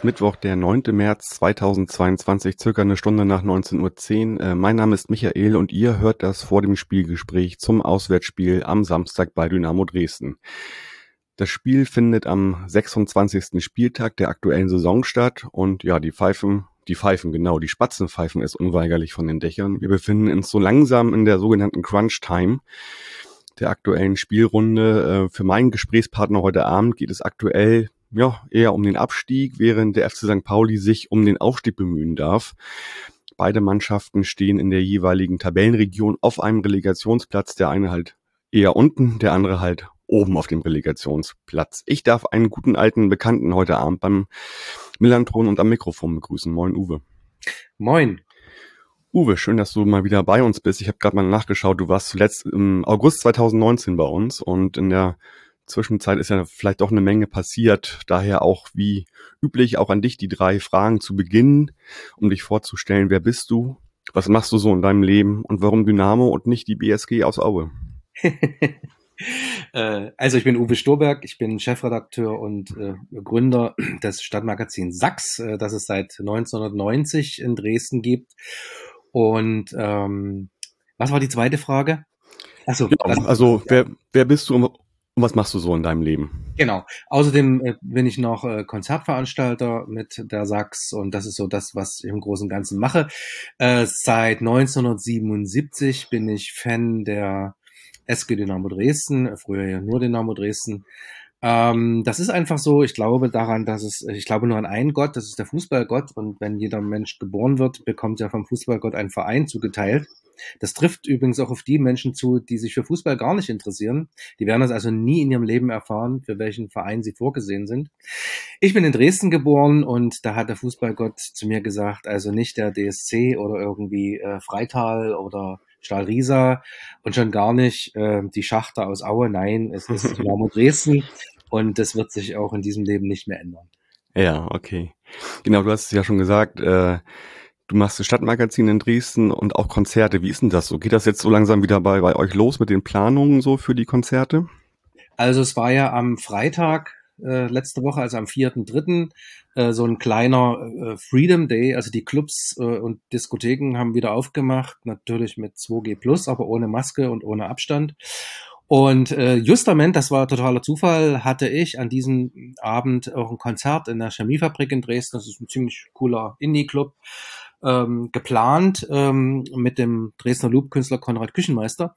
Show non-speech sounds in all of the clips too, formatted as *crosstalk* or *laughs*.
ist Mittwoch, der 9. März 2022, circa eine Stunde nach 19.10 Uhr. Äh, mein Name ist Michael und ihr hört das vor dem Spielgespräch zum Auswärtsspiel am Samstag bei Dynamo Dresden. Das Spiel findet am 26. Spieltag der aktuellen Saison statt und ja, die Pfeifen, die Pfeifen, genau, die Spatzen pfeifen es unweigerlich von den Dächern. Wir befinden uns so langsam in der sogenannten Crunch Time der aktuellen Spielrunde. Äh, für meinen Gesprächspartner heute Abend geht es aktuell ja, eher um den Abstieg, während der FC St. Pauli sich um den Aufstieg bemühen darf. Beide Mannschaften stehen in der jeweiligen Tabellenregion auf einem Relegationsplatz, der eine halt eher unten, der andere halt oben auf dem Relegationsplatz. Ich darf einen guten alten Bekannten heute Abend beim Millantron und am Mikrofon begrüßen. Moin, Uwe. Moin. Uwe, schön, dass du mal wieder bei uns bist. Ich habe gerade mal nachgeschaut, du warst zuletzt im August 2019 bei uns und in der Zwischenzeit ist ja vielleicht doch eine Menge passiert. Daher auch wie üblich auch an dich die drei Fragen zu Beginn, um dich vorzustellen. Wer bist du? Was machst du so in deinem Leben? Und warum Dynamo und nicht die BSG aus Aue? *laughs* Äh, also ich bin Uwe Stoberg, ich bin Chefredakteur und äh, Gründer *clears throat* des Stadtmagazins Sachs, äh, das es seit 1990 in Dresden gibt. Und ähm, was war die zweite Frage? Achso, genau, also wer, wer bist du und was machst du so in deinem Leben? Genau. Außerdem äh, bin ich noch äh, Konzertveranstalter mit der Sachs und das ist so das, was ich im Großen und Ganzen mache. Äh, seit 1977 bin ich Fan der SG Dynamo Dresden, früher ja nur Dynamo Dresden. Ähm, das ist einfach so, ich glaube daran, dass es, ich glaube nur an einen Gott, das ist der Fußballgott und wenn jeder Mensch geboren wird, bekommt er vom Fußballgott einen Verein zugeteilt. Das trifft übrigens auch auf die Menschen zu, die sich für Fußball gar nicht interessieren. Die werden das also nie in ihrem Leben erfahren, für welchen Verein sie vorgesehen sind. Ich bin in Dresden geboren und da hat der Fußballgott zu mir gesagt, also nicht der DSC oder irgendwie äh, Freital oder Stahlriesa und schon gar nicht äh, die Schachter aus Aue. Nein, es ist *laughs* Dynamo Dresden und das wird sich auch in diesem Leben nicht mehr ändern. Ja, okay. Genau, du hast es ja schon gesagt, äh, Du machst ein Stadtmagazin in Dresden und auch Konzerte. Wie ist denn das so? Geht das jetzt so langsam wieder bei, bei euch los mit den Planungen so für die Konzerte? Also es war ja am Freitag äh, letzte Woche, also am 4.3., äh, so ein kleiner äh, Freedom Day. Also die Clubs äh, und Diskotheken haben wieder aufgemacht, natürlich mit 2G Plus, aber ohne Maske und ohne Abstand. Und äh, justament, das war totaler Zufall, hatte ich an diesem Abend auch ein Konzert in der Chemiefabrik in Dresden. Das ist ein ziemlich cooler Indie-Club ähm, geplant ähm, mit dem Dresdner Loop-Künstler Konrad Küchenmeister.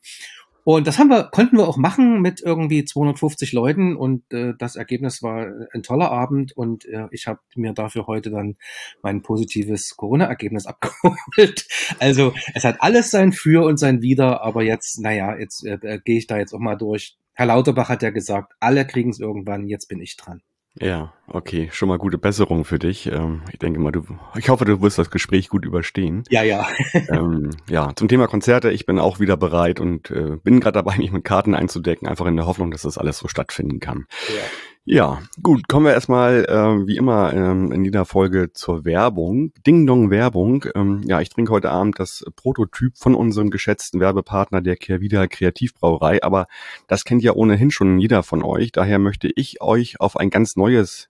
Und das haben wir, konnten wir auch machen mit irgendwie 250 Leuten und äh, das Ergebnis war ein toller Abend und äh, ich habe mir dafür heute dann mein positives Corona-Ergebnis *laughs* abgeholt. Also es hat alles sein Für und sein Wider, aber jetzt, naja, jetzt äh, äh, gehe ich da jetzt auch mal durch. Herr Lauterbach hat ja gesagt, alle kriegen es irgendwann, jetzt bin ich dran. Ja, okay, schon mal gute Besserung für dich. Ähm, ich denke mal, du, ich hoffe, du wirst das Gespräch gut überstehen. Ja, ja. *laughs* ähm, ja, zum Thema Konzerte, ich bin auch wieder bereit und äh, bin gerade dabei, mich mit Karten einzudecken, einfach in der Hoffnung, dass das alles so stattfinden kann. Ja. Ja, gut, kommen wir erstmal äh, wie immer ähm, in jeder Folge zur Werbung. Ding Dong Werbung. Ähm, ja, ich trinke heute Abend das Prototyp von unserem geschätzten Werbepartner der Kehrwieder Kreativbrauerei, aber das kennt ja ohnehin schon jeder von euch. Daher möchte ich euch auf ein ganz neues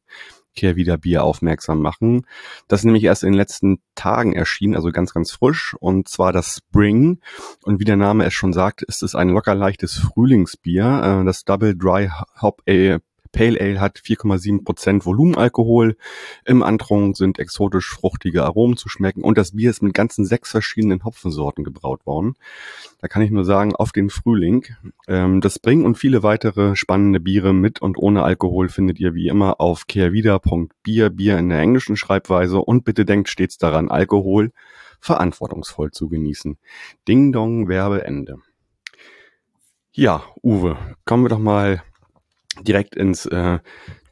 Kehrwieder Bier aufmerksam machen. Das ist nämlich erst in den letzten Tagen erschienen, also ganz, ganz frisch. Und zwar das Spring. Und wie der Name es schon sagt, ist es ein locker leichtes Frühlingsbier. Äh, das Double Dry Hop Ale Pale Ale hat 4,7% Volumenalkohol. Im Antrunk sind exotisch fruchtige Aromen zu schmecken und das Bier ist mit ganzen sechs verschiedenen Hopfensorten gebraut worden. Da kann ich nur sagen, auf den Frühling. Ähm, das Bring und viele weitere spannende Biere mit und ohne Alkohol findet ihr wie immer auf kehrwieder.bier, Bier in der englischen Schreibweise und bitte denkt stets daran, Alkohol verantwortungsvoll zu genießen. Ding Dong Werbeende. Ja, Uwe, kommen wir doch mal direkt ins äh,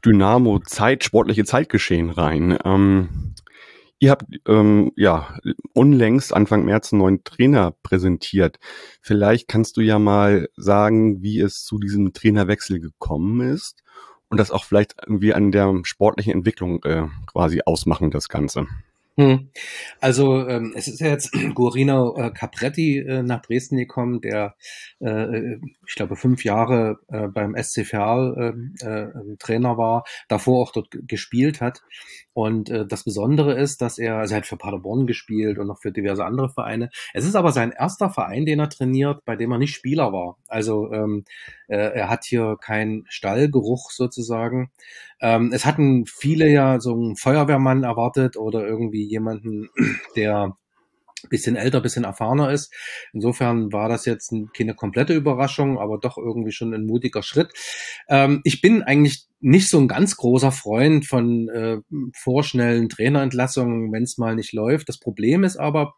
Dynamo Zeit, sportliche Zeitgeschehen rein. Ähm, ihr habt ähm, ja unlängst Anfang März einen neuen Trainer präsentiert. Vielleicht kannst du ja mal sagen, wie es zu diesem Trainerwechsel gekommen ist und das auch vielleicht irgendwie an der sportlichen Entwicklung äh, quasi ausmachen, das Ganze. Hm. Also ähm, es ist ja jetzt *clears throat* Guarino äh, Capretti äh, nach Dresden gekommen, der äh, ich glaube fünf Jahre äh, beim SC Verl äh, äh, Trainer war, davor auch dort gespielt hat. Und äh, das Besondere ist, dass er, also er hat für Paderborn gespielt und noch für diverse andere Vereine. Es ist aber sein erster Verein, den er trainiert, bei dem er nicht Spieler war. Also ähm, äh, er hat hier keinen Stallgeruch sozusagen. Ähm, es hatten viele ja so einen Feuerwehrmann erwartet oder irgendwie jemanden, *clears throat* der bisschen älter, bisschen erfahrener ist. Insofern war das jetzt keine komplette Überraschung, aber doch irgendwie schon ein mutiger Schritt. Ähm, ich bin eigentlich nicht so ein ganz großer Freund von äh, vorschnellen Trainerentlassungen, wenn es mal nicht läuft. Das Problem ist aber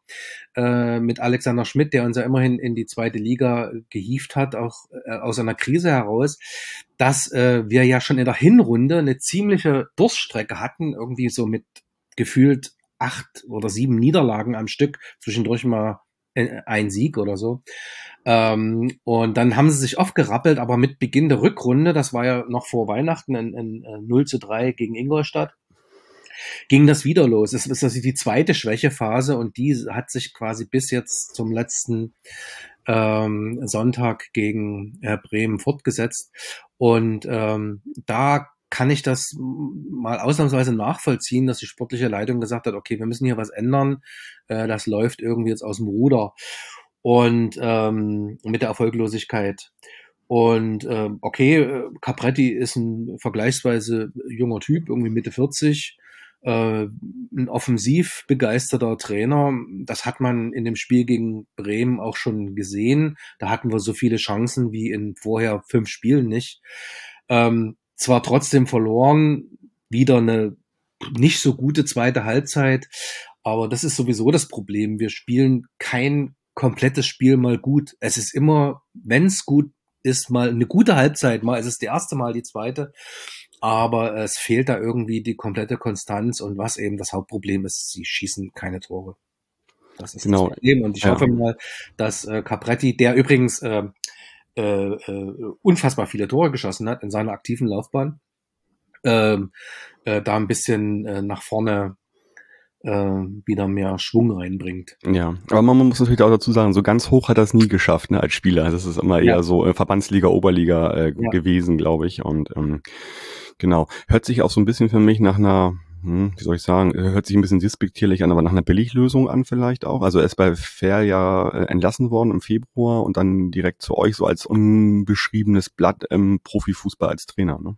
äh, mit Alexander Schmidt, der uns ja immerhin in die zweite Liga gehieft hat, auch äh, aus einer Krise heraus, dass äh, wir ja schon in der Hinrunde eine ziemliche Durststrecke hatten, irgendwie so mit gefühlt acht oder sieben Niederlagen am Stück, zwischendurch mal äh, ein Sieg oder so. Ähm, und dann haben sie sich oft gerappelt, aber mit Beginn der Rückrunde, das war ja noch vor Weihnachten, ein, ein 0 zu 3 gegen Ingolstadt, ging das wieder los. Es ist also die zweite Schwächephase und die hat sich quasi bis jetzt zum letzten ähm, Sonntag gegen äh, Bremen fortgesetzt. Und ähm, da kann ich das mal ausnahmsweise nachvollziehen, dass die sportliche Leitung gesagt hat, okay, wir müssen hier was ändern, äh, das läuft irgendwie jetzt aus dem Ruder und ähm, mit der Erfolglosigkeit. Und ähm, okay, äh, Capretti ist ein vergleichsweise junger Typ, irgendwie Mitte 40, äh, ein offensiv begeisterter Trainer. Das hat man in dem Spiel gegen Bremen auch schon gesehen. Da hatten wir so viele Chancen wie in vorher fünf Spielen nicht. Ähm, zwar trotzdem verloren, wieder eine nicht so gute zweite Halbzeit, aber das ist sowieso das Problem. Wir spielen kein komplettes Spiel mal gut. Es ist immer, wenn es gut ist, mal eine gute Halbzeit, mal ist es die erste, mal die zweite. Aber es fehlt da irgendwie die komplette Konstanz und was eben das Hauptproblem ist, sie schießen keine Tore. Das ist genau. das Problem. Und ich ja. hoffe mal, dass äh, Capretti, der übrigens äh, äh, äh, unfassbar viele Tore geschossen hat in seiner aktiven Laufbahn, ähm, äh, da ein bisschen äh, nach vorne äh, wieder mehr Schwung reinbringt. Ja, aber man muss natürlich auch dazu sagen, so ganz hoch hat er es nie geschafft ne, als Spieler. Das ist immer eher ja. so äh, Verbandsliga, Oberliga äh, ja. gewesen, glaube ich. Und ähm, genau, hört sich auch so ein bisschen für mich nach einer hm, wie soll ich sagen, hört sich ein bisschen despektierlich an, aber nach einer Billiglösung an vielleicht auch. Also er ist bei Fair ja äh, entlassen worden im Februar und dann direkt zu euch so als unbeschriebenes Blatt im Profifußball als Trainer. Ne?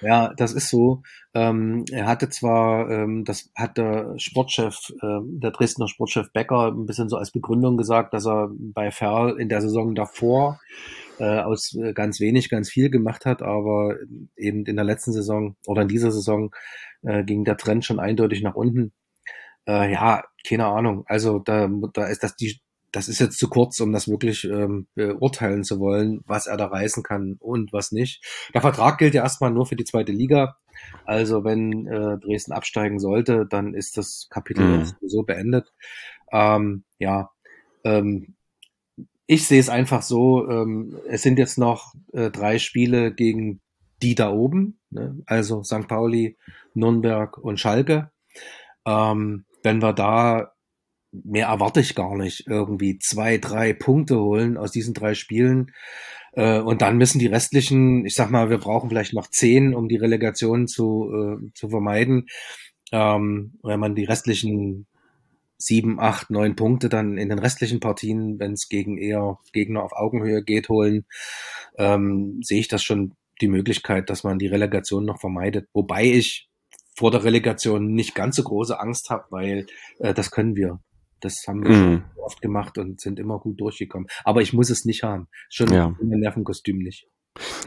Ja, das ist so. Ähm, er hatte zwar, ähm, das hat der Sportchef, äh, der Dresdner Sportchef Becker ein bisschen so als Begründung gesagt, dass er bei Ferl in der Saison davor äh, aus äh, ganz wenig ganz viel gemacht hat, aber eben in der letzten Saison oder in dieser Saison äh, ging der Trend schon eindeutig nach unten. Äh, ja, keine Ahnung. Also da, da ist das die, das ist jetzt zu kurz, um das wirklich ähm, beurteilen zu wollen, was er da reißen kann und was nicht. Der Vertrag gilt ja erstmal nur für die zweite Liga. Also wenn äh, Dresden absteigen sollte, dann ist das Kapitel mhm. sowieso beendet. Ähm, ja, ähm, ich sehe es einfach so, ähm, es sind jetzt noch äh, drei Spiele gegen die da oben, ne? also St. Pauli, Nürnberg und Schalke. Ähm, wenn wir da, mehr erwarte ich gar nicht, irgendwie zwei, drei Punkte holen aus diesen drei Spielen. Äh, und dann müssen die restlichen, ich sag mal, wir brauchen vielleicht noch zehn, um die Relegation zu, äh, zu vermeiden. Ähm, wenn man die restlichen sieben, acht, neun Punkte dann in den restlichen Partien, wenn es gegen eher Gegner auf Augenhöhe geht, holen, ähm, sehe ich das schon die Möglichkeit, dass man die Relegation noch vermeidet. Wobei ich vor der Relegation nicht ganz so große Angst habe, weil äh, das können wir. Das haben wir mm. schon oft gemacht und sind immer gut durchgekommen. Aber ich muss es nicht haben. Schon ja. in Nervenkostüm nicht.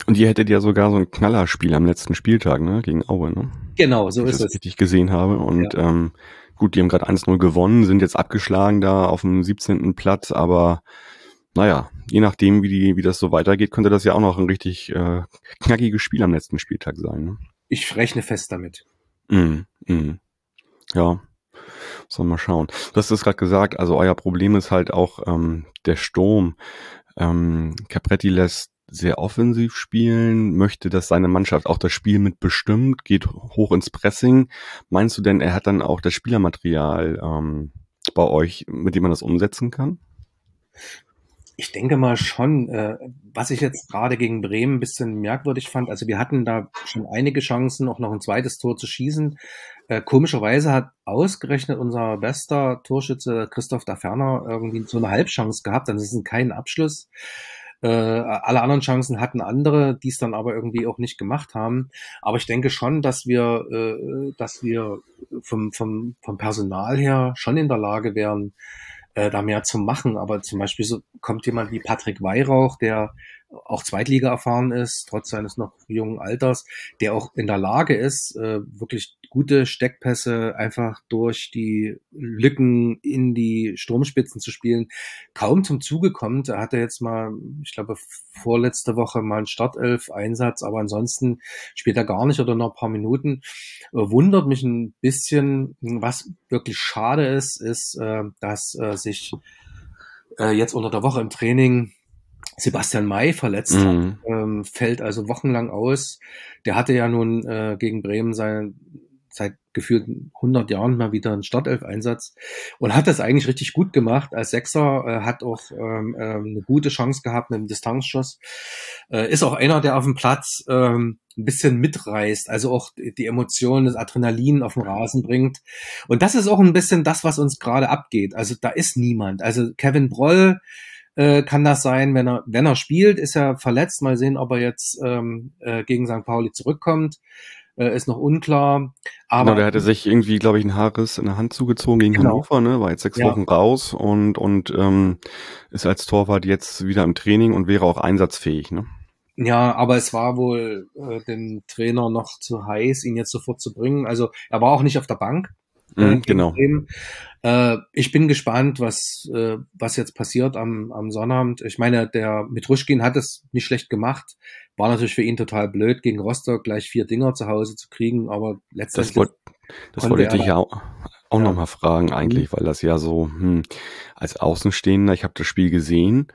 Und ihr hättet ja sogar so ein Knallerspiel am letzten Spieltag, ne? Gegen Aue, ne? Genau, so ich ist das es. richtig gesehen habe. Und ja. ähm, gut, die haben gerade 1-0 gewonnen, sind jetzt abgeschlagen da auf dem 17. Platz, aber naja, je nachdem, wie, die, wie das so weitergeht, könnte das ja auch noch ein richtig äh, knackiges Spiel am letzten Spieltag sein. Ne? Ich rechne fest damit. Mm, mm. Ja, sollen wir mal schauen. Du hast es gerade gesagt, also euer Problem ist halt auch ähm, der Sturm. Ähm, Capretti lässt sehr offensiv spielen, möchte, dass seine Mannschaft auch das Spiel mitbestimmt, geht hoch ins Pressing. Meinst du denn, er hat dann auch das Spielermaterial ähm, bei euch, mit dem man das umsetzen kann? Ich denke mal schon, äh, was ich jetzt gerade gegen Bremen ein bisschen merkwürdig fand, also wir hatten da schon einige Chancen, auch noch ein zweites Tor zu schießen. Äh, komischerweise hat ausgerechnet unser bester Torschütze Christoph da Ferner irgendwie so eine Halbchance gehabt, dann ist es kein Abschluss. Äh, alle anderen Chancen hatten andere, die es dann aber irgendwie auch nicht gemacht haben. Aber ich denke schon, dass wir, äh, dass wir vom, vom, vom Personal her schon in der Lage wären, äh, da mehr zu machen. Aber zum Beispiel so kommt jemand wie Patrick Weihrauch, der auch Zweitliga erfahren ist, trotz seines noch jungen Alters, der auch in der Lage ist, äh, wirklich gute Steckpässe einfach durch die Lücken in die Stromspitzen zu spielen, kaum zum Zuge kommt. Er hatte jetzt mal, ich glaube, vorletzte Woche mal einen Startelf-Einsatz, aber ansonsten spielt er gar nicht oder noch ein paar Minuten. Äh, wundert mich ein bisschen, was wirklich schade ist, ist, äh, dass äh, sich jetzt unter der Woche im Training Sebastian May verletzt mhm. hat, ähm, fällt also wochenlang aus. Der hatte ja nun äh, gegen Bremen sein, seit gefühlt 100 Jahren mal wieder einen Startelf-Einsatz und hat das eigentlich richtig gut gemacht. Als Sechser äh, hat auch ähm, äh, eine gute Chance gehabt mit dem Distanzschuss. Äh, ist auch einer, der auf dem Platz ähm, ein bisschen mitreißt, also auch die Emotionen, das Adrenalin auf den Rasen bringt. Und das ist auch ein bisschen das, was uns gerade abgeht. Also da ist niemand. Also Kevin Broll äh, kann das sein, wenn er, wenn er spielt, ist er verletzt. Mal sehen, ob er jetzt ähm, äh, gegen St. Pauli zurückkommt. Äh, ist noch unklar. Aber genau, der hatte sich irgendwie, glaube ich, ein Haares in der Hand zugezogen gegen genau. Hannover, ne? War jetzt sechs ja. Wochen raus und, und ähm, ist als Torwart jetzt wieder im Training und wäre auch einsatzfähig, ne? Ja, aber es war wohl äh, dem Trainer noch zu heiß, ihn jetzt sofort zu bringen. Also er war auch nicht auf der Bank. Mhm, genau. Äh, ich bin gespannt, was, äh, was jetzt passiert am, am Sonnabend. Ich meine, der Mitruschkin hat es nicht schlecht gemacht. War natürlich für ihn total blöd, gegen Rostock gleich vier Dinger zu Hause zu kriegen, aber letztendlich. Das, wollt, das wollte ich dich ja auch, auch ja. nochmal fragen, eigentlich, mhm. weil das ja so, hm, als Außenstehender, ich habe das Spiel gesehen,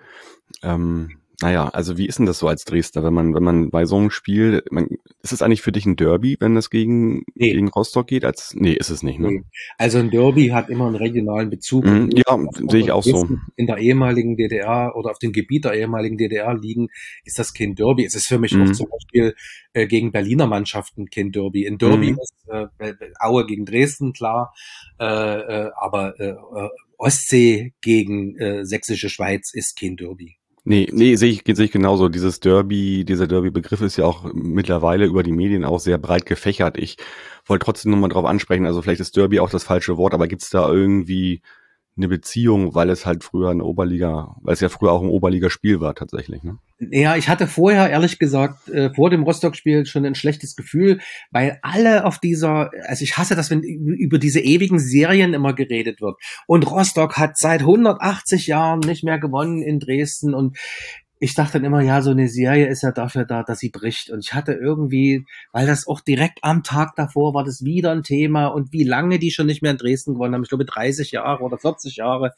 ähm, naja, also wie ist denn das so als Dresdner, wenn man, wenn man bei so einem Spiel, man, ist es eigentlich für dich ein Derby, wenn das gegen, nee. gegen Rostock geht? Als, nee, ist es nicht, ne? Also ein Derby hat immer einen regionalen Bezug. Mm, ja, sehe ich auch so. In der ehemaligen DDR oder auf dem Gebiet der ehemaligen DDR liegen, ist das kein Derby. Es ist für mich mm. auch mhm. zum Beispiel äh, gegen Berliner Mannschaften kein Derby. Ein Derby mm. ist äh, Aue gegen Dresden, klar, äh, äh, aber äh, äh Ostsee gegen äh, Sächsische Schweiz ist kein Derby. Nee, nee, sehe ich, sehe ich genauso. Dieses Derby, dieser Derby-Begriff ist ja auch mittlerweile über die Medien auch sehr breit gefächert. Ich wollte trotzdem nochmal drauf ansprechen, also vielleicht ist Derby auch das falsche Wort, aber gibt's da irgendwie eine Beziehung, weil es halt früher eine Oberliga, weil es ja früher auch ein Oberligaspiel war tatsächlich. Ne? Ja, ich hatte vorher ehrlich gesagt äh, vor dem Rostock-Spiel schon ein schlechtes Gefühl, weil alle auf dieser, also ich hasse das, wenn über diese ewigen Serien immer geredet wird. Und Rostock hat seit 180 Jahren nicht mehr gewonnen in Dresden und ich dachte dann immer, ja, so eine Serie ist ja dafür da, dass sie bricht. Und ich hatte irgendwie, weil das auch direkt am Tag davor war, das wieder ein Thema und wie lange die schon nicht mehr in Dresden gewonnen haben. Ich glaube 30 Jahre oder 40 Jahre.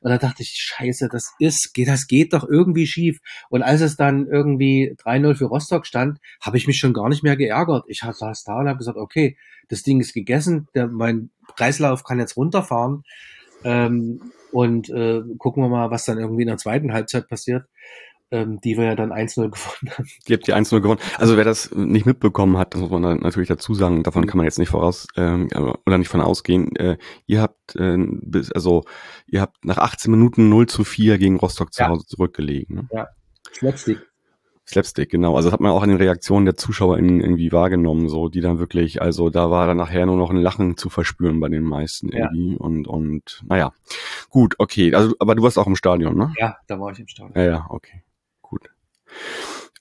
Und da dachte ich, scheiße, das ist, das geht doch irgendwie schief. Und als es dann irgendwie 3-0 für Rostock stand, habe ich mich schon gar nicht mehr geärgert. Ich saß da und habe gesagt, okay, das Ding ist gegessen, der, mein Kreislauf kann jetzt runterfahren. Ähm, und äh, gucken wir mal, was dann irgendwie in der zweiten Halbzeit passiert ähm, die wir ja dann 1-0 gewonnen haben. Die habt ihr 1-0 gewonnen. Also wer das nicht mitbekommen hat, das muss man dann natürlich dazu sagen, davon kann man jetzt nicht voraus ähm, oder nicht von ausgehen. Äh, ihr habt äh, bis, also ihr habt nach 18 Minuten 0 zu 4 gegen Rostock zu ja. Hause zurückgelegen. Ne? Ja, Slapstick. Slapstick, genau. Also das hat man auch an den Reaktionen der Zuschauer irgendwie wahrgenommen, so die dann wirklich, also da war dann nachher nur noch ein Lachen zu verspüren bei den meisten irgendwie ja. und und naja, gut, okay. Also aber du warst auch im Stadion, ne? Ja, da war ich im Stadion. Ja, ja, okay.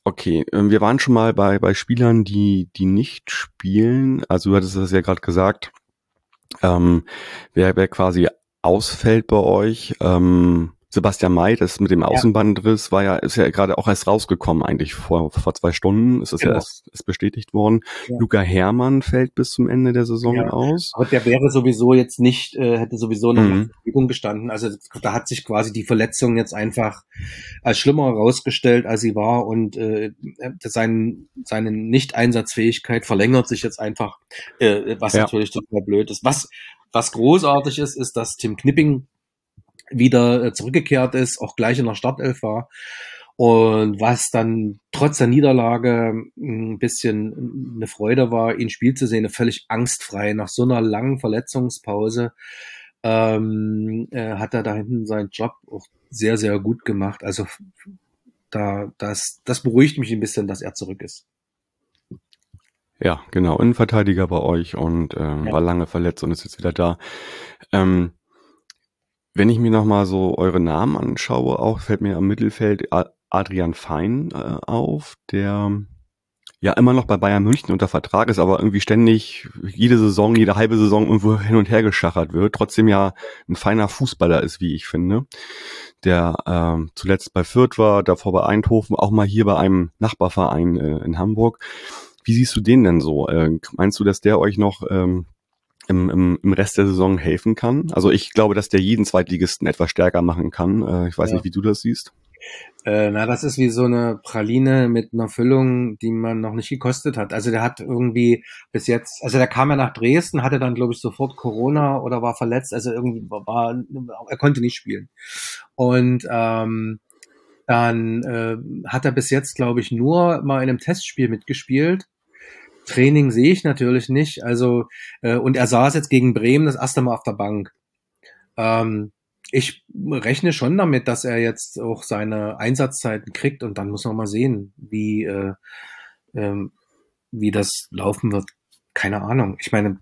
Okay, ähm, wir waren schon mal bei, bei Spielern, die, die nicht spielen. Also du hattest das ja gerade gesagt. Ähm, wer, wer quasi ausfällt bei euch, ähm, Sebastian May, das mit dem Außenbandriss war ja, ist ja gerade auch erst rausgekommen eigentlich vor, vor zwei Stunden. Ist das genau. ja erst ist bestätigt worden. Ja. Luca Hermann fällt bis zum Ende der Saison ja. aus. Aber der wäre sowieso jetzt nicht, äh, hätte sowieso noch mhm. Verfügung gestanden. Also da hat sich quasi die Verletzung jetzt einfach als schlimmer herausgestellt, als sie war und äh, sein, seine Nicht-Einsatzfähigkeit verlängert sich jetzt einfach, äh, was ja. natürlich total blöd ist. Was, was großartig ist, ist, dass Tim Knipping wieder äh, zurückgekehrt ist, auch gleich in der Startelf war. Und was dann trotz der Niederlage ein bisschen eine Freude war, ihn spielen zu sehen, völlig angstfrei nach so einer langen Verletzungspause, ähm, äh, hat er da hinten seinen Job auch sehr, sehr gut gemacht. Also da, das, das beruhigt mich ein bisschen, dass er zurück ist. Ja, genau, Innenverteidiger bei euch und ähm, ja. war lange verletzt und ist jetzt wieder da. Ähm, wenn ich mir nochmal so eure Namen anschaue, auch fällt mir am Mittelfeld Adrian Fein äh, auf, der ja immer noch bei Bayern München unter Vertrag ist, aber irgendwie ständig jede Saison, jede halbe Saison irgendwo hin und her geschachert wird, trotzdem ja ein feiner Fußballer ist, wie ich finde, der äh, zuletzt bei Fürth war, davor bei Eindhoven, auch mal hier bei einem Nachbarverein äh, in Hamburg. Wie siehst du den denn so? Äh, meinst du, dass der euch noch ähm, im, im, im Rest der Saison helfen kann. Also ich glaube, dass der jeden Zweitligisten etwas stärker machen kann. Äh, ich weiß ja. nicht, wie du das siehst. Äh, na, das ist wie so eine Praline mit einer Füllung, die man noch nicht gekostet hat. Also der hat irgendwie bis jetzt, also der kam ja nach Dresden, hatte dann glaube ich sofort Corona oder war verletzt, also irgendwie war, er konnte nicht spielen. Und ähm, dann äh, hat er bis jetzt, glaube ich, nur mal in einem Testspiel mitgespielt Training sehe ich natürlich nicht. Also, äh, und er saß jetzt gegen Bremen das erste Mal auf der Bank. Ähm, ich rechne schon damit, dass er jetzt auch seine Einsatzzeiten kriegt und dann muss man mal sehen, wie, äh, ähm, wie das laufen wird. Keine Ahnung. Ich meine,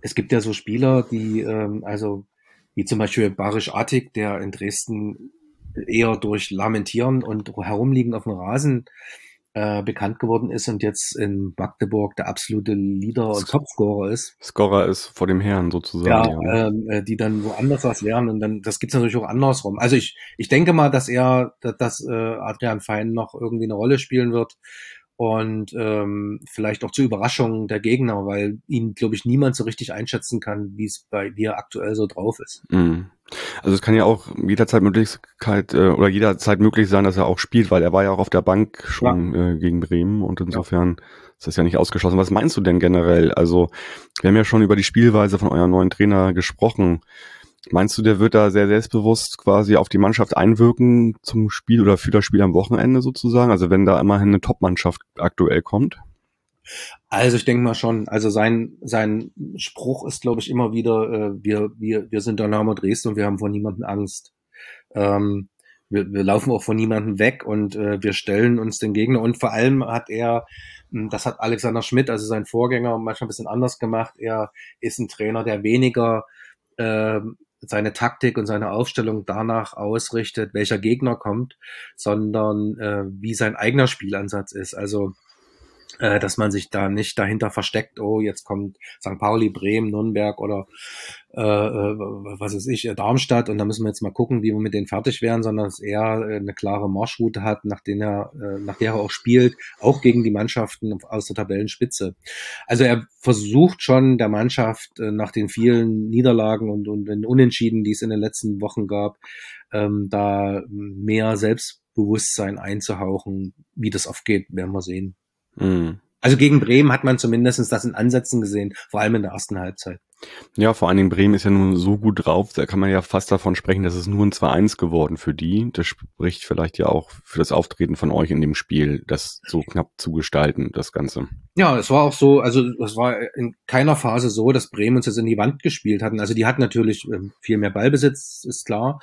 es gibt ja so Spieler, die, ähm, also wie zum Beispiel Barisch Attik, der in Dresden eher durch Lamentieren und Herumliegen auf dem Rasen äh, bekannt geworden ist und jetzt in Magdeburg der absolute Leader und Topscorer ist. Scorer ist vor dem Herrn sozusagen. Ja, ja. Ähm, äh, die dann woanders was lernen und dann, das gibt's natürlich auch andersrum. Also ich, ich denke mal, dass er, dass äh, Adrian Fein noch irgendwie eine Rolle spielen wird und ähm, vielleicht auch zur Überraschung der Gegner, weil ihn, glaube ich, niemand so richtig einschätzen kann, wie es bei dir aktuell so drauf ist. Mm. Also es kann ja auch jederzeit Möglichkeit äh, oder jederzeit möglich sein, dass er auch spielt, weil er war ja auch auf der Bank schon ja. äh, gegen Bremen und insofern ja. ist das ja nicht ausgeschlossen. Was meinst du denn generell? Also wir haben ja schon über die Spielweise von eurem neuen Trainer gesprochen. Meinst du, der wird da sehr selbstbewusst quasi auf die Mannschaft einwirken zum Spiel oder für das Spiel am Wochenende sozusagen? Also wenn da immerhin eine Top-Mannschaft aktuell kommt? Also ich denke mal schon. Also sein sein Spruch ist, glaube ich, immer wieder: äh, Wir wir wir sind Dynamo Dresden und wir haben vor niemandem Angst. Ähm, wir, wir laufen auch von niemandem weg und äh, wir stellen uns den Gegner. Und vor allem hat er, hm, das hat Alexander Schmidt, also sein Vorgänger, manchmal ein bisschen anders gemacht. Er ist ein Trainer, der weniger äh, seine Taktik und seine Aufstellung danach ausrichtet, welcher Gegner kommt, sondern äh, wie sein eigener Spielansatz ist. Also äh, dass man sich da nicht dahinter versteckt, oh, jetzt kommt St. Pauli, Bremen, Nürnberg oder äh, äh, was weiß ich, Darmstadt und da müssen wir jetzt mal gucken, wie wir mit denen fertig werden, sondern dass er äh, eine klare Marschroute hat, nach, der er, äh, nach der er auch spielt, auch gegen die Mannschaften aus der Tabellenspitze. Also er versucht schon der Mannschaft äh, nach den vielen Niederlagen und, und den Unentschieden, die es in den letzten Wochen gab, ähm, da mehr Selbstbewusstsein einzuhauchen. Wie das aufgeht, werden wir sehen. Mhm. Also gegen Bremen hat man zumindest das in Ansätzen gesehen, vor allem in der ersten Halbzeit. Ja, vor allen Dingen Bremen ist ja nun so gut drauf, da kann man ja fast davon sprechen, dass es nur ein 2-1 geworden für die. Das spricht vielleicht ja auch für das Auftreten von euch in dem Spiel, das so knapp zu gestalten, das Ganze. Ja, es war auch so, also es war in keiner Phase so, dass Bremen uns jetzt in die Wand gespielt hatten. Also die hatten natürlich ähm, viel mehr Ballbesitz, ist klar,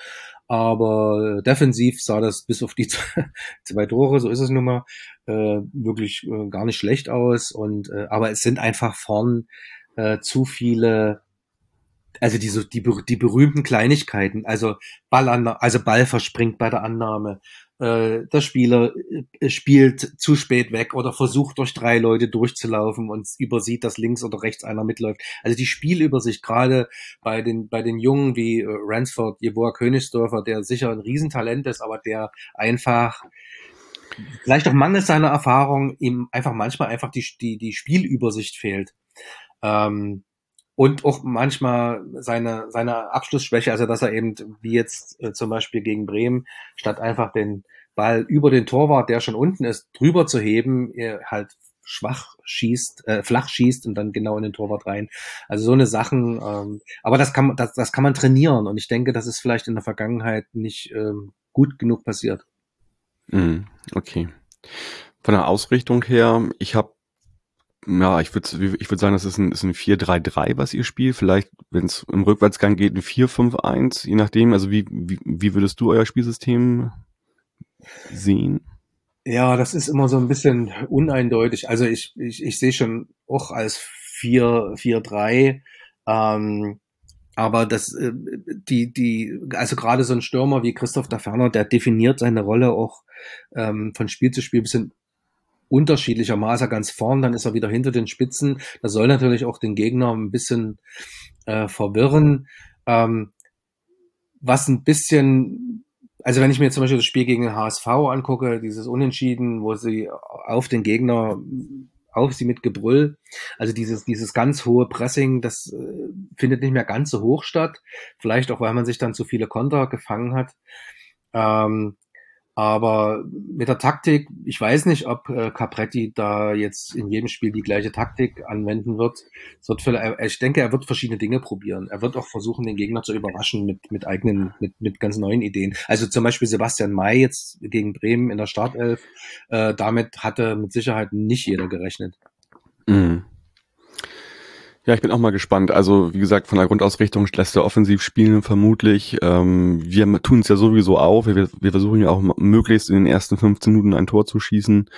aber defensiv sah das bis auf die *laughs* zwei Tore, so ist es nun mal, äh, wirklich äh, gar nicht schlecht aus. Und äh, aber es sind einfach vorn äh, zu viele, also diese die, die berühmten Kleinigkeiten, also Ball an, also Ball verspringt bei der Annahme, äh, der Spieler äh, spielt zu spät weg oder versucht durch drei Leute durchzulaufen und übersieht, dass links oder rechts einer mitläuft. Also die Spielübersicht, gerade bei den, bei den Jungen wie äh, Ransford, Jeboa Königsdorfer, der sicher ein Riesentalent ist, aber der einfach vielleicht auch mangels seiner Erfahrung ihm einfach manchmal einfach die, die, die Spielübersicht fehlt. Ähm, und auch manchmal seine, seine Abschlussschwäche, also dass er eben, wie jetzt äh, zum Beispiel gegen Bremen, statt einfach den Ball über den Torwart, der schon unten ist, drüber zu heben, er halt schwach schießt, äh, flach schießt und dann genau in den Torwart rein. Also so eine Sachen, ähm, aber das kann, das, das kann man trainieren und ich denke, das ist vielleicht in der Vergangenheit nicht ähm, gut genug passiert. Mm, okay. Von der Ausrichtung her, ich habe ja, ich würde ich würd sagen, das ist ein, ist ein 4-3-3, was ihr spielt. Vielleicht, wenn es im Rückwärtsgang geht, ein 4-5-1, je nachdem. Also wie, wie, wie würdest du euer Spielsystem sehen? Ja, das ist immer so ein bisschen uneindeutig. Also ich, ich, ich sehe schon auch als 4-4-3. Ähm, aber das, äh, die, die, also gerade so ein Stürmer wie Christoph da Ferner, der definiert seine Rolle auch ähm, von Spiel zu Spiel ein bisschen unterschiedlichermaßen ganz vorn, dann ist er wieder hinter den Spitzen. Das soll natürlich auch den Gegner ein bisschen äh, verwirren. Ähm, was ein bisschen, also wenn ich mir zum Beispiel das Spiel gegen den HSV angucke, dieses Unentschieden, wo sie auf den Gegner auf sie mit Gebrüll. Also dieses, dieses ganz hohe Pressing, das äh, findet nicht mehr ganz so hoch statt. Vielleicht auch, weil man sich dann zu viele Konter gefangen hat. Ähm, aber mit der Taktik, ich weiß nicht, ob äh, Capretti da jetzt in jedem Spiel die gleiche Taktik anwenden wird. Wird ich denke, er wird verschiedene Dinge probieren. Er wird auch versuchen, den Gegner zu überraschen mit, mit eigenen, mit, mit ganz neuen Ideen. Also zum Beispiel Sebastian May jetzt gegen Bremen in der Startelf. Äh, damit hatte mit Sicherheit nicht jeder gerechnet. Mhm. Ja, ich bin auch mal gespannt. Also wie gesagt, von der Grundausrichtung lässt er offensiv spielen vermutlich. Ähm, wir tun es ja sowieso auch. Wir, wir versuchen ja auch möglichst in den ersten 15 Minuten ein Tor zu schießen.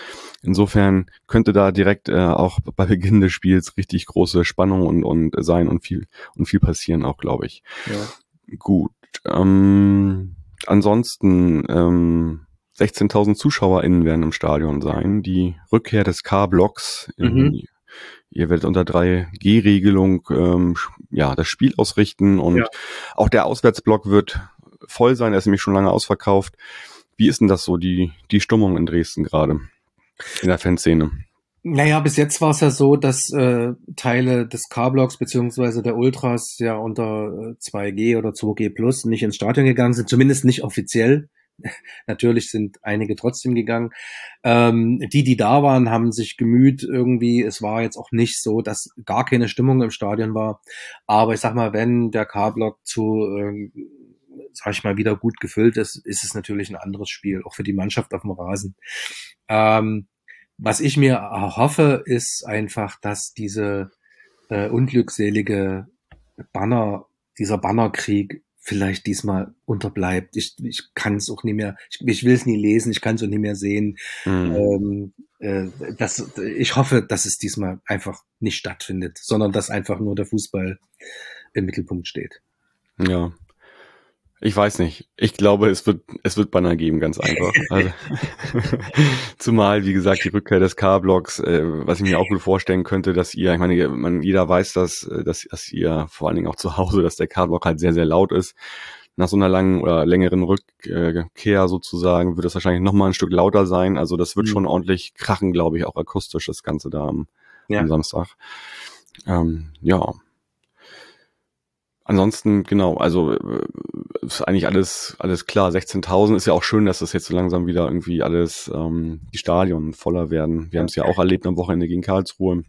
Insofern könnte da direkt äh, auch *laughs* bei Beginn des Spiels richtig große Spannung und, und sein und viel und viel passieren auch, glaube ich. Ja. Gut. Ähm, ansonsten ähm, 16.000 ZuschauerInnen werden im Stadion sein. Die Rückkehr des K-Blocks mhm. Ihr werdet unter 3G-Regelung ähm, ja das Spiel ausrichten und ja. auch der Auswärtsblock wird voll sein. Er ist nämlich schon lange ausverkauft. Wie ist denn das so, die, die Stimmung in Dresden gerade in der Fanszene? Naja, bis jetzt war es ja so, dass äh, Teile des K-Blocks beziehungsweise der Ultras ja unter 2G äh, oder 2G Plus nicht ins Stadion gegangen sind, zumindest nicht offiziell. *laughs* Natürlich sind einige trotzdem gegangen. Ähm, die, die da waren, haben sich gemüht irgendwie. Es war jetzt auch nicht so, dass gar keine Stimmung im Stadion war. Aber ich sag mal, wenn der K-Block zu, ähm, sag ich mal, wieder gut gefüllt ist, ist es natürlich ein anderes Spiel, auch für die Mannschaft auf dem Rasen. Ähm, was ich mir hoffe, ist einfach, dass diese äh, unglückselige Banner, dieser Bannerkrieg vielleicht diesmal unterbleibt. Ich, ich kann es auch nicht mehr, ich, ich will es nie lesen, ich kann es auch nicht mehr sehen. Mhm. Ähm, äh, das, ich hoffe, dass es diesmal einfach nicht stattfindet, sondern dass einfach nur der Fußball im Mittelpunkt steht. Ja, ich weiß nicht. Ich glaube, es wird, es wird Banner geben, ganz einfach. *laughs* Also, *laughs* zumal, wie gesagt, die Rückkehr des K-Blocks, äh, was ich mir auch gut vorstellen könnte, dass ihr, ich meine, man, jeder weiß, dass, äh, dass, dass ihr vor allen Dingen auch zu Hause, dass der K-Block halt sehr, sehr laut ist. Nach so einer langen oder längeren Rückkehr sozusagen wird es wahrscheinlich nochmal ein Stück lauter sein. Also das wird mhm. schon ordentlich krachen, glaube ich, auch akustisch, das Ganze da am, ja. am Samstag. Ähm, ja, Ansonsten, genau, also äh, ist eigentlich alles, alles klar. 16.000 ist ja auch schön, dass das jetzt so langsam wieder irgendwie alles, ähm, die Stadion voller werden. Wir haben es ja auch erlebt am Wochenende gegen Karlsruhe.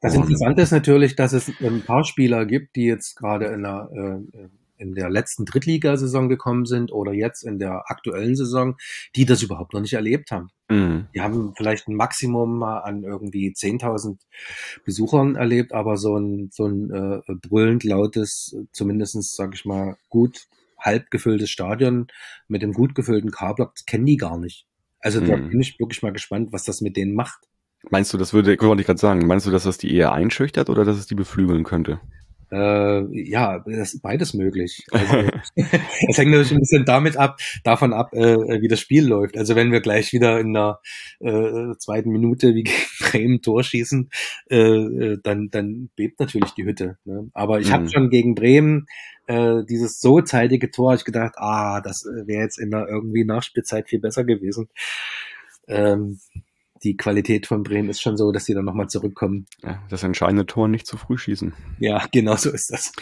Das Interessante ist natürlich, dass es ein paar Spieler gibt, die jetzt gerade in der äh, in der letzten Drittligasaison gekommen sind oder jetzt in der aktuellen Saison, die das überhaupt noch nicht erlebt haben. Mhm. Die haben vielleicht ein Maximum an irgendwie 10.000 Besuchern erlebt, aber so ein, so ein äh, brüllend lautes, zumindestens sage ich mal, gut halb gefülltes Stadion mit dem gut gefüllten K-Block kennen die gar nicht. Also mhm. da bin ich wirklich mal gespannt, was das mit denen macht. Meinst du, das würde, wollte ich gerade sagen, meinst du, dass das die eher einschüchtert oder dass es die beflügeln könnte? Äh, ja, das ist beides möglich. Also, *laughs* es hängt natürlich ein bisschen damit ab, davon ab, äh, wie das Spiel läuft. Also wenn wir gleich wieder in der äh, zweiten Minute wie gegen *laughs* Bremen Tor schießen, äh, äh, dann, dann bebt natürlich die Hütte. Ne? Aber ich mhm. habe schon gegen Bremen äh, dieses so zeitige Tor, ich gedacht, ah, das wäre jetzt in der irgendwie Nachspielzeit viel besser gewesen. Ähm, die Qualität von Bremen ist schon so, dass sie dann nochmal zurückkommen. Ja, das entscheidende Tor nicht zu früh schießen. Ja, genau so ist das.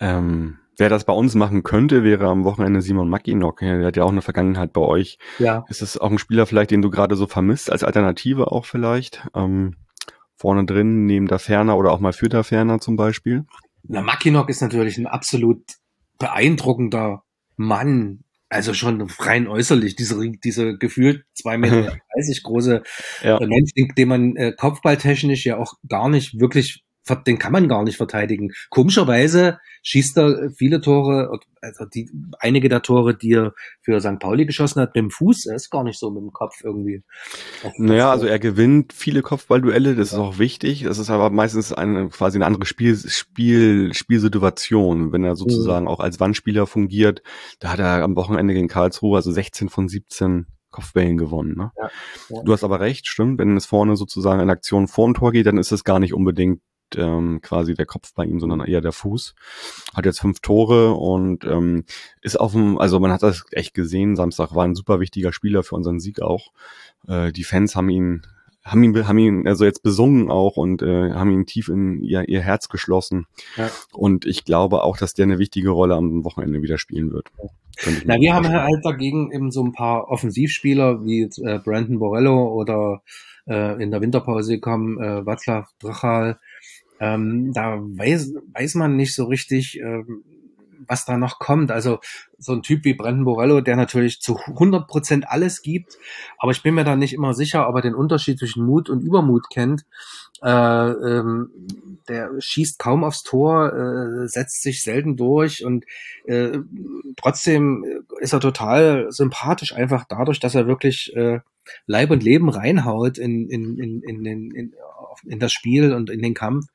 Ähm, wer das bei uns machen könnte, wäre am Wochenende Simon Mackinock. Der hat ja auch eine Vergangenheit bei euch. Ja. Ist es auch ein Spieler vielleicht, den du gerade so vermisst, als Alternative auch vielleicht? Ähm, vorne drin, neben der Ferner oder auch mal für der Ferner zum Beispiel? Na, Mackinock ist natürlich ein absolut beeindruckender Mann, also schon rein äußerlich, diese, diese gefühlt zwei Meter *laughs* dreißig große ja. Mensch, den man äh, kopfballtechnisch ja auch gar nicht wirklich den kann man gar nicht verteidigen. Komischerweise schießt er viele Tore, also die, einige der Tore, die er für St. Pauli geschossen hat, mit dem Fuß, er ist gar nicht so mit dem Kopf irgendwie. Naja, also er gewinnt viele Kopfballduelle, das ist auch wichtig. Das ist aber meistens eine, quasi eine andere Spiel, Spiel, Spielsituation, wenn er sozusagen mhm. auch als Wandspieler fungiert. Da hat er am Wochenende gegen Karlsruhe, also 16 von 17 Kopfbällen gewonnen. Ne? Ja, ja. Du hast aber recht, stimmt. Wenn es vorne sozusagen eine Aktion vor dem Tor geht, dann ist es gar nicht unbedingt ähm, quasi der Kopf bei ihm, sondern eher der Fuß. Hat jetzt fünf Tore und ähm, ist auf dem, also man hat das echt gesehen, Samstag war ein super wichtiger Spieler für unseren Sieg auch. Äh, die Fans haben ihn haben ihn, haben ihn also jetzt besungen auch und äh, haben ihn tief in ihr, ihr Herz geschlossen. Ja. Und ich glaube auch, dass der eine wichtige Rolle am Wochenende wieder spielen wird. Na, wir haben halt dagegen eben so ein paar Offensivspieler wie äh, Brandon Borello oder äh, in der Winterpause gekommen äh, Václav Drachal, ähm, da weiß, weiß man nicht so richtig, ähm, was da noch kommt. Also so ein Typ wie Brandon Borello, der natürlich zu 100 Prozent alles gibt, aber ich bin mir da nicht immer sicher, ob er den Unterschied zwischen Mut und Übermut kennt. Äh, ähm, der schießt kaum aufs Tor, äh, setzt sich selten durch und äh, trotzdem ist er total sympathisch, einfach dadurch, dass er wirklich äh, Leib und Leben reinhaut in, in, in, in, in, in, in das Spiel und in den Kampf.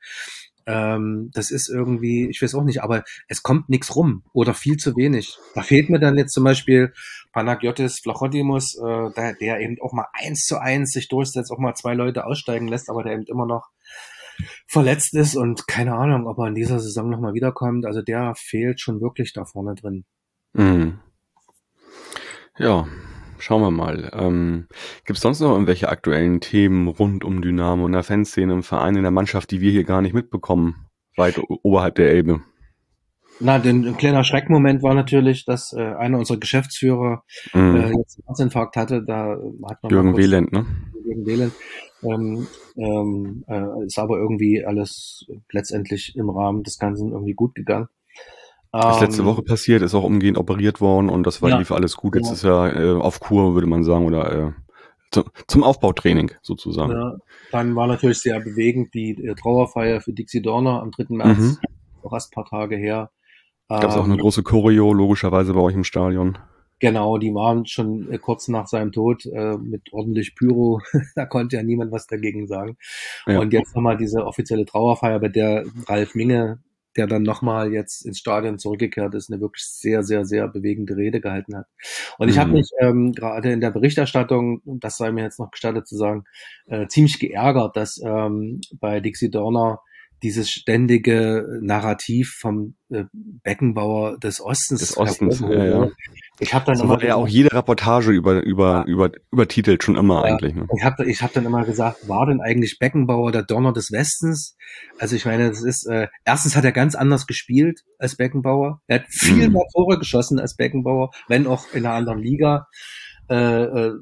Ähm, das ist irgendwie, ich weiß auch nicht, aber es kommt nichts rum oder viel zu wenig. Da fehlt mir dann jetzt zum Beispiel Panagiotis Vlachodimos, äh, der, der eben auch mal eins zu eins sich durchsetzt, auch mal zwei Leute aussteigen lässt, aber der eben immer noch verletzt ist und keine Ahnung, ob er in dieser Saison nochmal wiederkommt. Also der fehlt schon wirklich da vorne drin. Mhm. Ja, Schauen wir mal. Ähm, Gibt es sonst noch irgendwelche aktuellen Themen rund um Dynamo in der Fanszene, im Verein, in der Mannschaft, die wir hier gar nicht mitbekommen, weit oberhalb der Elbe? Na, den, ein kleiner Schreckmoment war natürlich, dass äh, einer unserer Geschäftsführer mm. äh, jetzt einen Herzinfarkt hatte. Da hat man Jürgen Wieland, ne? Jürgen Wieland. Ähm, ähm, äh, ist aber irgendwie alles letztendlich im Rahmen des Ganzen irgendwie gut gegangen. Das ist letzte ähm, Woche passiert, ist auch umgehend operiert worden und das war ja, lief alles gut. Jetzt ja. ist er äh, auf Kur, würde man sagen, oder äh, zu, zum Aufbautraining sozusagen. Ja, dann war natürlich sehr bewegend die äh, Trauerfeier für Dixie Dorner am 3. März, mhm. auch erst ein paar Tage her. Gab es auch eine ähm, große Choreo, logischerweise bei euch im Stadion. Genau, die waren schon äh, kurz nach seinem Tod äh, mit ordentlich Pyro. *laughs* da konnte ja niemand was dagegen sagen. Ja. Und jetzt nochmal diese offizielle Trauerfeier, bei der Ralf Minge der dann nochmal jetzt ins Stadion zurückgekehrt ist, eine wirklich sehr, sehr, sehr bewegende Rede gehalten hat. Und ich mhm. habe mich ähm, gerade in der Berichterstattung, das sei mir jetzt noch gestattet zu sagen, äh, ziemlich geärgert, dass ähm, bei Dixie Dorner dieses ständige Narrativ vom äh, Beckenbauer des Ostens. Des Ostens, ja, ja. Ich habe dann so immer ja auch jede Reportage über über ja. über übertitelt schon immer ja, eigentlich. Ne? Ich habe ich hab dann immer gesagt, war denn eigentlich Beckenbauer der Donner des Westens? Also ich meine, das ist äh, erstens hat er ganz anders gespielt als Beckenbauer. Er hat viel mhm. mehr Tore geschossen als Beckenbauer, wenn auch in einer anderen Liga. Äh, äh,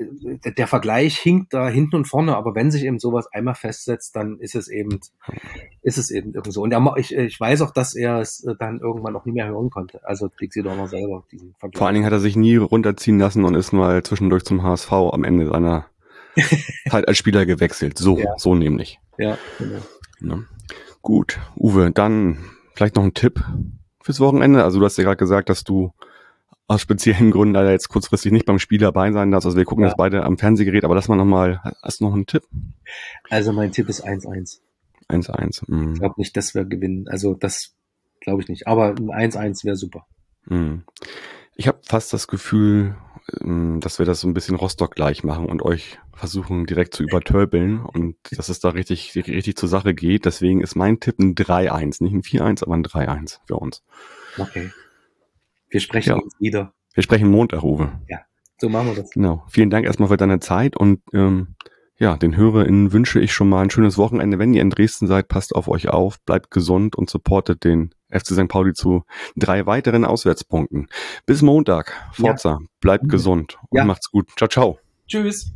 der Vergleich hinkt da hinten und vorne, aber wenn sich eben sowas einmal festsetzt, dann ist es eben, ist es eben irgendwie so. Und er, ich, ich weiß auch, dass er es dann irgendwann auch nie mehr hören konnte. Also Trixie Dormer selber, diesen Vergleich. Vor allen Dingen hat er sich nie runterziehen lassen und ist mal zwischendurch zum HSV am Ende seiner *laughs* Zeit als Spieler gewechselt. So, ja. so nämlich. Ja, genau. Ja. Gut, Uwe, dann vielleicht noch ein Tipp fürs Wochenende. Also du hast ja gerade gesagt, dass du aus speziellen Gründen leider jetzt kurzfristig nicht beim Spiel dabei sein darfst. Also wir gucken ja. jetzt beide am Fernsehgerät, aber lass mal nochmal, hast du noch einen Tipp? Also mein Tipp ist 1-1. 1-1. Mhm. Ich glaube nicht, dass wir gewinnen. Also das glaube ich nicht. Aber ein 1-1 wäre super. Mhm. Ich habe fast das Gefühl, ähm, dass wir das so ein bisschen Rostock gleich machen und euch versuchen direkt zu übertölpeln und dass es da richtig, richtig zur Sache geht. Deswegen ist mein Tipp ein 3-1. Nicht ein 4-1, aber ein 3-1 für uns. Okay. Wir sprechen ja. uns wieder. Wir sprechen Montag, Uwe. Ja, so machen wir das. Genau. Vielen Dank erstmal für deine Zeit und ähm, ja, den HörerInnen wünsche ich schon mal ein schönes Wochenende. Wenn ihr in Dresden seid, passt auf euch auf, bleibt gesund und supportet den FC St. Pauli zu drei weiteren Auswärtspunkten. Bis Montag. Forza, ja. bleibt gesund und ja. macht's gut. Ciao, ciao. Tschüss.